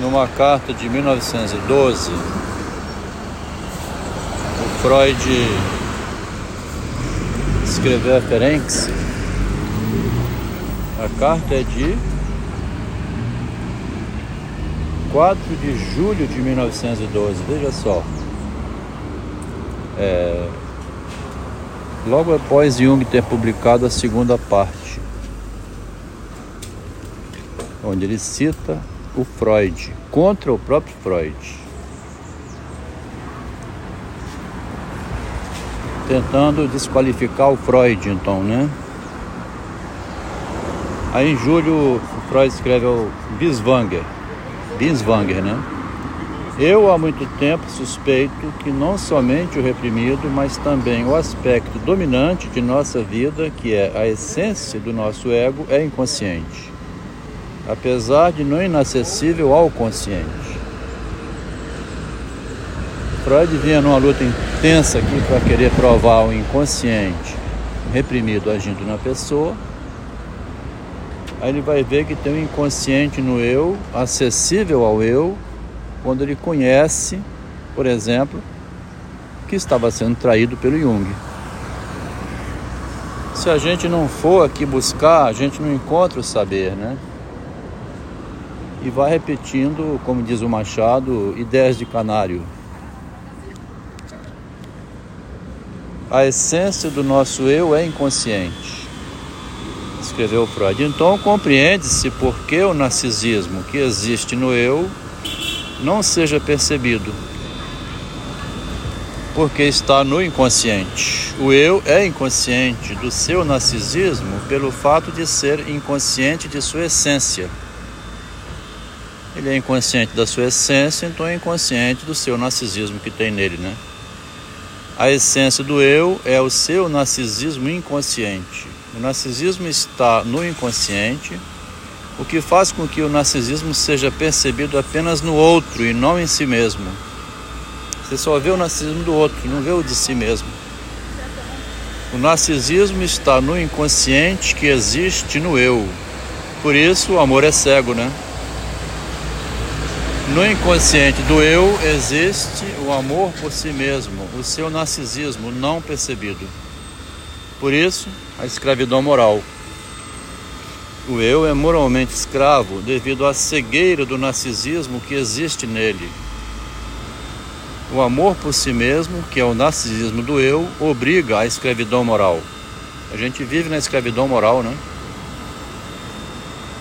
numa carta de 1912, o Freud escreveu a Ferenc. A carta é de 4 de julho de 1912, veja só. É, logo após Jung ter publicado a segunda parte, onde ele cita o Freud, contra o próprio Freud. Tentando desqualificar o Freud, então, né? Aí em julho, o Freud escreve o Biswanger, Binswanger, né? Eu há muito tempo suspeito que não somente o reprimido, mas também o aspecto dominante de nossa vida, que é a essência do nosso ego, é inconsciente apesar de não inacessível ao consciente. Freud vinha numa luta intensa aqui para querer provar o inconsciente reprimido agindo na pessoa. Aí ele vai ver que tem um inconsciente no eu, acessível ao eu, quando ele conhece, por exemplo, que estava sendo traído pelo Jung. Se a gente não for aqui buscar, a gente não encontra o saber, né? E vai repetindo, como diz o Machado, ideias de canário. A essência do nosso eu é inconsciente, escreveu Freud. Então compreende-se por que o narcisismo que existe no eu não seja percebido, porque está no inconsciente. O eu é inconsciente do seu narcisismo pelo fato de ser inconsciente de sua essência. Ele é inconsciente da sua essência, então é inconsciente do seu narcisismo que tem nele, né? A essência do eu é o seu narcisismo inconsciente. O narcisismo está no inconsciente, o que faz com que o narcisismo seja percebido apenas no outro e não em si mesmo. Você só vê o narcisismo do outro, não vê o de si mesmo. O narcisismo está no inconsciente que existe no eu. Por isso o amor é cego, né? No inconsciente do eu existe o amor por si mesmo, o seu narcisismo não percebido. Por isso, a escravidão moral. O eu é moralmente escravo devido à cegueira do narcisismo que existe nele. O amor por si mesmo, que é o narcisismo do eu, obriga à escravidão moral. A gente vive na escravidão moral, né?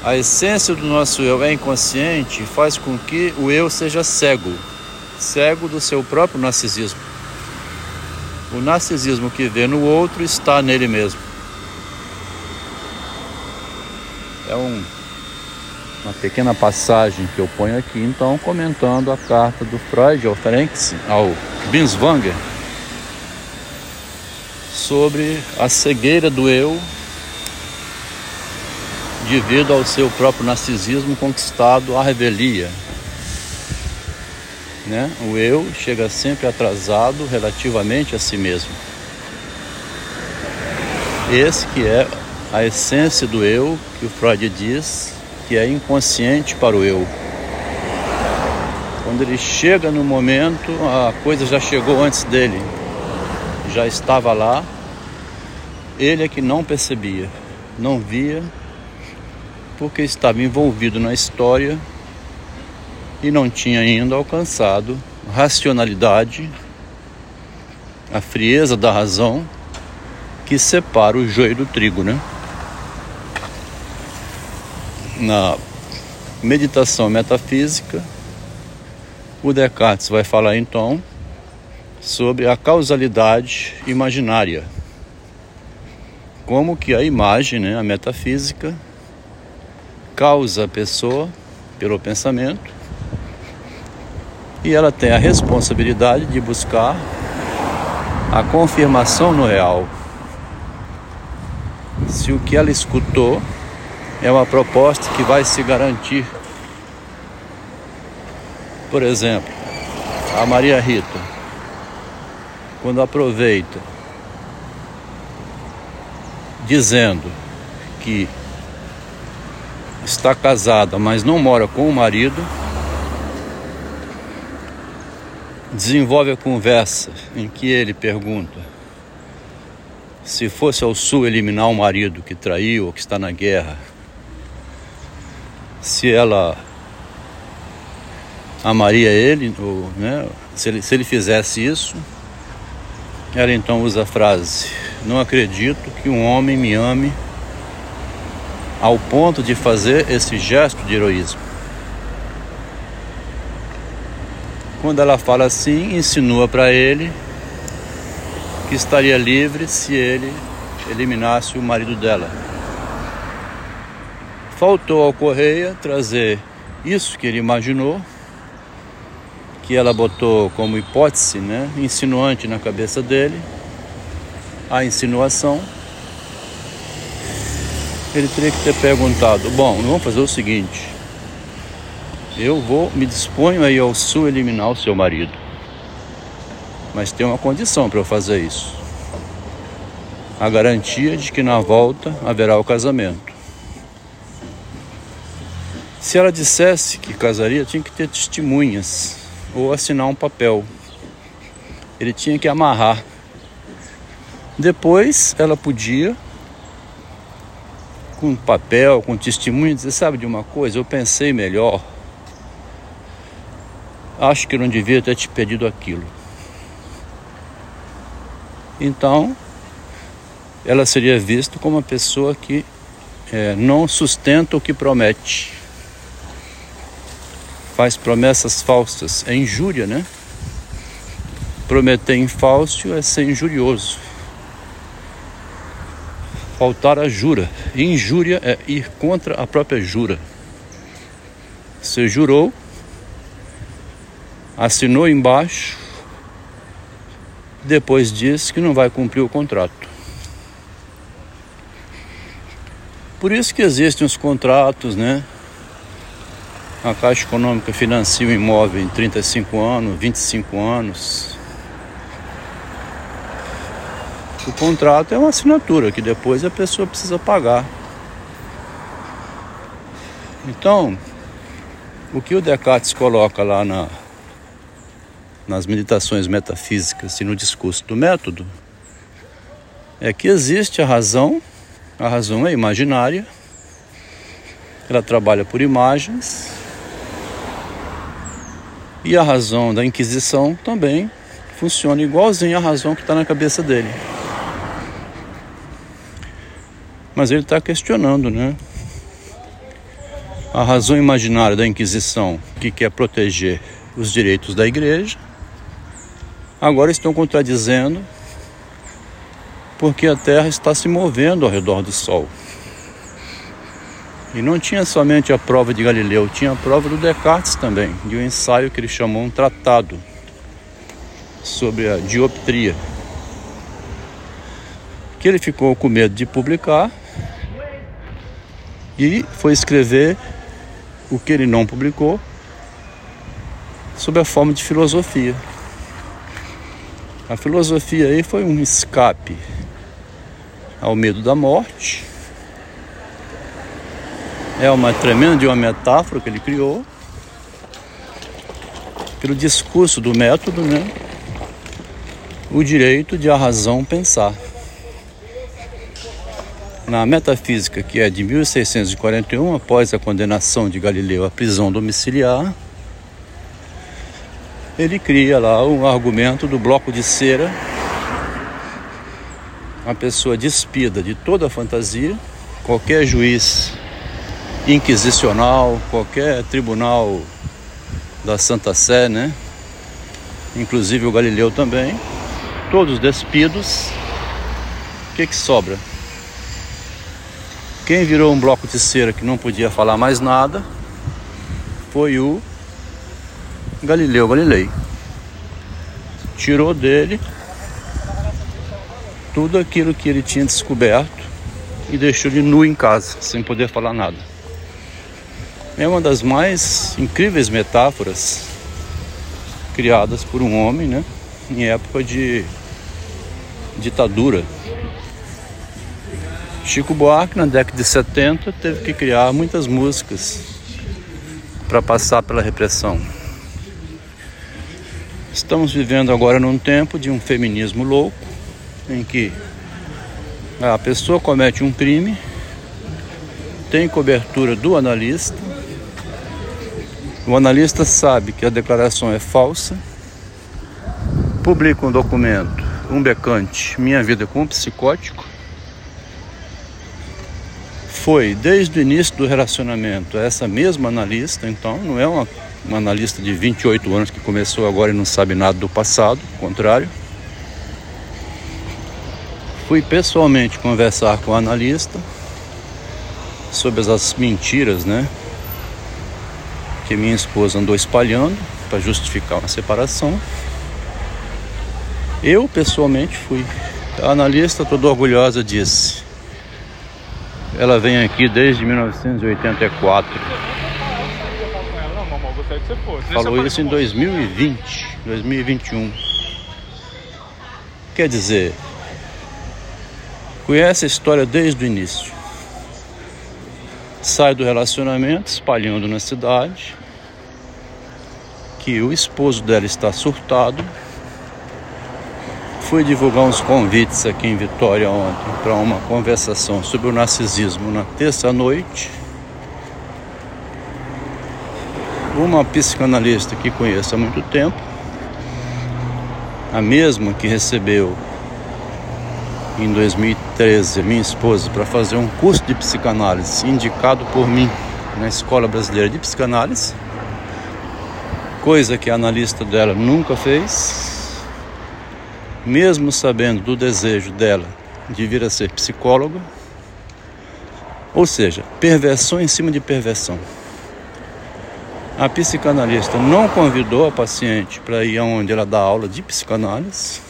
A essência do nosso eu é inconsciente faz com que o eu seja cego, cego do seu próprio narcisismo. O narcisismo que vê no outro está nele mesmo. É um, uma pequena passagem que eu ponho aqui, então, comentando a carta do Freud ao Ferenc, ao Binswanger, sobre a cegueira do eu devido ao seu próprio narcisismo conquistado à revelia. Né? O eu chega sempre atrasado relativamente a si mesmo. Esse que é a essência do eu, que o Freud diz que é inconsciente para o eu. Quando ele chega no momento, a coisa já chegou antes dele, já estava lá, ele é que não percebia, não via porque estava envolvido na história e não tinha ainda alcançado racionalidade, a frieza da razão que separa o joio do trigo, né? Na meditação metafísica, o Descartes vai falar então sobre a causalidade imaginária. Como que a imagem, né, a metafísica, causa a pessoa pelo pensamento e ela tem a responsabilidade de buscar a confirmação no real. Se o que ela escutou é uma proposta que vai se garantir. Por exemplo, a Maria Rita, quando aproveita dizendo que está casada, mas não mora com o marido, desenvolve a conversa em que ele pergunta se fosse ao sul eliminar um marido que traiu ou que está na guerra, se ela amaria ele, ou, né, se, ele, se ele fizesse isso, ela então usa a frase: Não acredito que um homem me ame ao ponto de fazer esse gesto de heroísmo. Quando ela fala assim, insinua para ele que estaria livre se ele eliminasse o marido dela. Faltou ao Correia trazer isso que ele imaginou, que ela botou como hipótese, né, insinuante na cabeça dele, a insinuação. Ele teria que ter perguntado: Bom, vamos fazer o seguinte eu vou, me disponho aí ao sul eliminar o seu marido. Mas tem uma condição para eu fazer isso. A garantia de que na volta haverá o casamento. Se ela dissesse que casaria, tinha que ter testemunhas ou assinar um papel. Ele tinha que amarrar. Depois ela podia, com papel, com testemunho, dizer: Sabe de uma coisa? Eu pensei melhor acho que não devia ter te pedido aquilo. Então, ela seria vista como uma pessoa que é, não sustenta o que promete, faz promessas falsas, é injúria, né? Prometer em falso é ser injurioso. Faltar a jura. Injúria é ir contra a própria jura. Você jurou, assinou embaixo, depois disse que não vai cumprir o contrato. Por isso que existem os contratos, né? A Caixa Econômica financia o imóvel em 35 anos, 25 anos. O contrato é uma assinatura que depois a pessoa precisa pagar. Então, o que o Descartes coloca lá na nas meditações metafísicas e no discurso do método é que existe a razão, a razão é imaginária, ela trabalha por imagens, e a razão da Inquisição também funciona igualzinho à razão que está na cabeça dele. Mas ele está questionando, né? A razão imaginária da Inquisição, que quer proteger os direitos da igreja, agora estão contradizendo porque a Terra está se movendo ao redor do Sol. E não tinha somente a prova de Galileu, tinha a prova do Descartes também, de um ensaio que ele chamou um tratado sobre a dioptria. Que ele ficou com medo de publicar e foi escrever o que ele não publicou sob a forma de filosofia. A filosofia aí foi um escape ao medo da morte. É uma tremenda de uma metáfora que ele criou pelo discurso do método, né? O direito de a razão pensar. Na metafísica, que é de 1641, após a condenação de Galileu à prisão domiciliar, ele cria lá um argumento do bloco de cera, uma pessoa despida de toda a fantasia, qualquer juiz inquisicional, qualquer tribunal da Santa Sé, né? Inclusive o Galileu também, todos despidos. O que que sobra? Quem virou um bloco de cera que não podia falar mais nada foi o Galileu Galilei. Tirou dele tudo aquilo que ele tinha descoberto e deixou ele nu em casa, sem poder falar nada. É uma das mais incríveis metáforas criadas por um homem, né, em época de ditadura. Chico Buarque, na década de 70, teve que criar muitas músicas para passar pela repressão. Estamos vivendo agora num tempo de um feminismo louco, em que a pessoa comete um crime, tem cobertura do analista, o analista sabe que a declaração é falsa, publica um documento, um becante, Minha Vida com um Psicótico, foi desde o início do relacionamento essa mesma analista, então não é uma, uma analista de 28 anos que começou agora e não sabe nada do passado, ao contrário. Fui pessoalmente conversar com o analista sobre as mentiras, né? Que minha esposa andou espalhando para justificar uma separação. Eu pessoalmente fui. A analista toda orgulhosa disse: ela vem aqui desde 1984. Falou isso em 2020, 2021. Quer dizer, conhece a história desde o início. Sai do relacionamento, espalhando na cidade que o esposo dela está surtado fui divulgar uns convites aqui em Vitória ontem para uma conversação sobre o narcisismo na terça-noite. Uma psicanalista que conheço há muito tempo, a mesma que recebeu em 2013 minha esposa para fazer um curso de psicanálise indicado por mim na Escola Brasileira de Psicanálise, coisa que a analista dela nunca fez mesmo sabendo do desejo dela de vir a ser psicóloga, ou seja, perversão em cima de perversão. A psicanalista não convidou a paciente para ir aonde ela dá aula de psicanálise,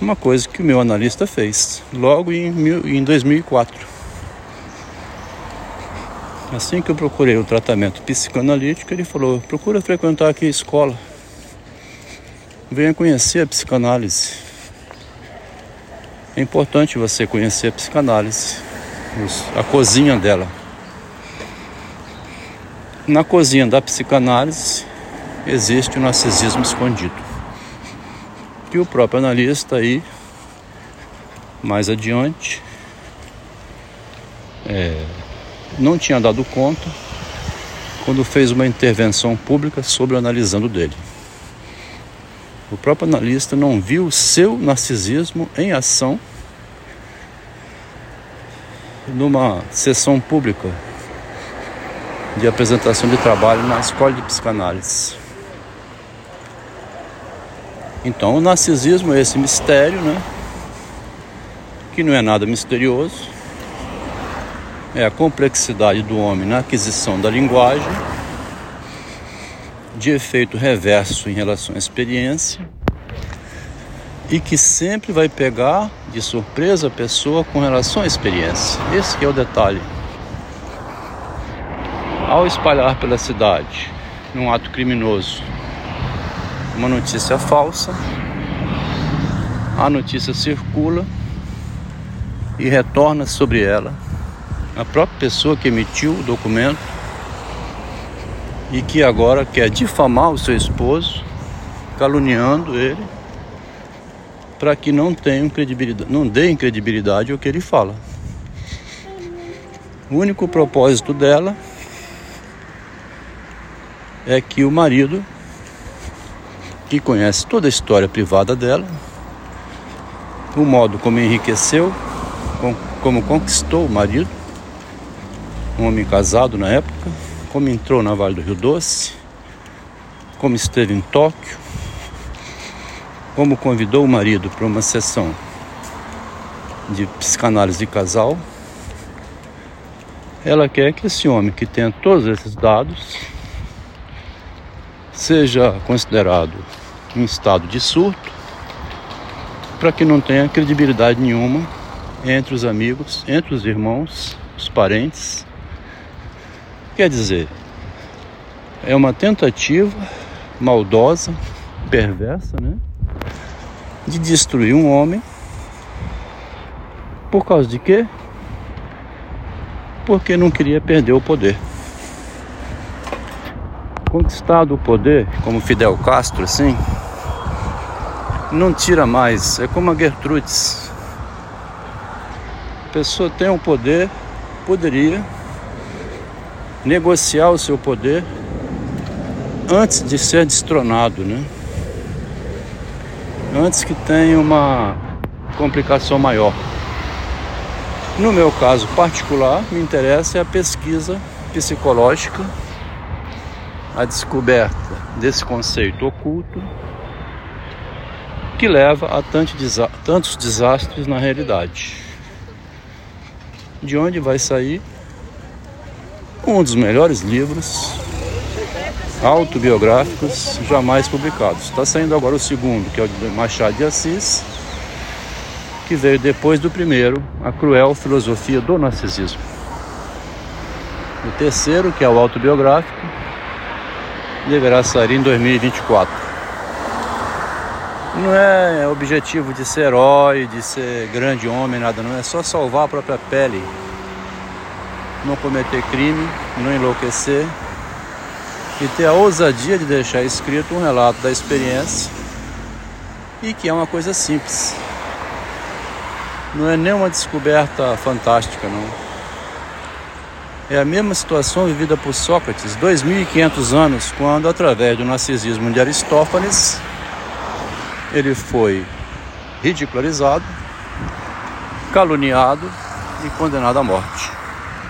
uma coisa que o meu analista fez logo em 2004. Assim que eu procurei o tratamento psicanalítico, ele falou: procura frequentar aqui a escola venha conhecer a psicanálise. É importante você conhecer a psicanálise, a cozinha dela. Na cozinha da psicanálise existe o narcisismo escondido. Que o próprio analista aí, mais adiante, é, não tinha dado conta quando fez uma intervenção pública sobre o analisando dele. O próprio analista não viu seu narcisismo em ação numa sessão pública de apresentação de trabalho na escola de psicanálise. Então, o narcisismo é esse mistério, né? Que não é nada misterioso. É a complexidade do homem na aquisição da linguagem de efeito reverso em relação à experiência e que sempre vai pegar de surpresa a pessoa com relação à experiência. Esse é o detalhe. Ao espalhar pela cidade, num ato criminoso, uma notícia falsa, a notícia circula e retorna sobre ela. A própria pessoa que emitiu o documento e que agora quer difamar o seu esposo, caluniando ele, para que não tenham credibilidade, não deem credibilidade ao que ele fala. O único propósito dela é que o marido, que conhece toda a história privada dela, o modo como enriqueceu, como conquistou o marido, um homem casado na época, como entrou na Vale do Rio Doce, como esteve em Tóquio, como convidou o marido para uma sessão de psicanálise de casal. Ela quer que esse homem que tenha todos esses dados seja considerado em estado de surto, para que não tenha credibilidade nenhuma entre os amigos, entre os irmãos, os parentes Quer dizer, é uma tentativa maldosa, perversa, né? De destruir um homem. Por causa de quê? Porque não queria perder o poder. conquistado o poder, como Fidel Castro, assim, não tira mais. É como a Gertrudes. A pessoa tem um poder, poderia negociar o seu poder antes de ser destronado, né? Antes que tenha uma complicação maior. No meu caso particular, me interessa é a pesquisa psicológica, a descoberta desse conceito oculto que leva a tantos desastres na realidade. De onde vai sair um dos melhores livros autobiográficos jamais publicados. Está saindo agora o segundo, que é o de Machado de Assis, que veio depois do primeiro, A Cruel Filosofia do Narcisismo. O terceiro, que é o autobiográfico, deverá sair em 2024. Não é objetivo de ser herói, de ser grande homem, nada, não. É só salvar a própria pele, não cometer crime, não enlouquecer e ter a ousadia de deixar escrito um relato da experiência e que é uma coisa simples. Não é nenhuma descoberta fantástica, não. É a mesma situação vivida por Sócrates 2.500 anos, quando, através do narcisismo de Aristófanes, ele foi ridicularizado, caluniado e condenado à morte.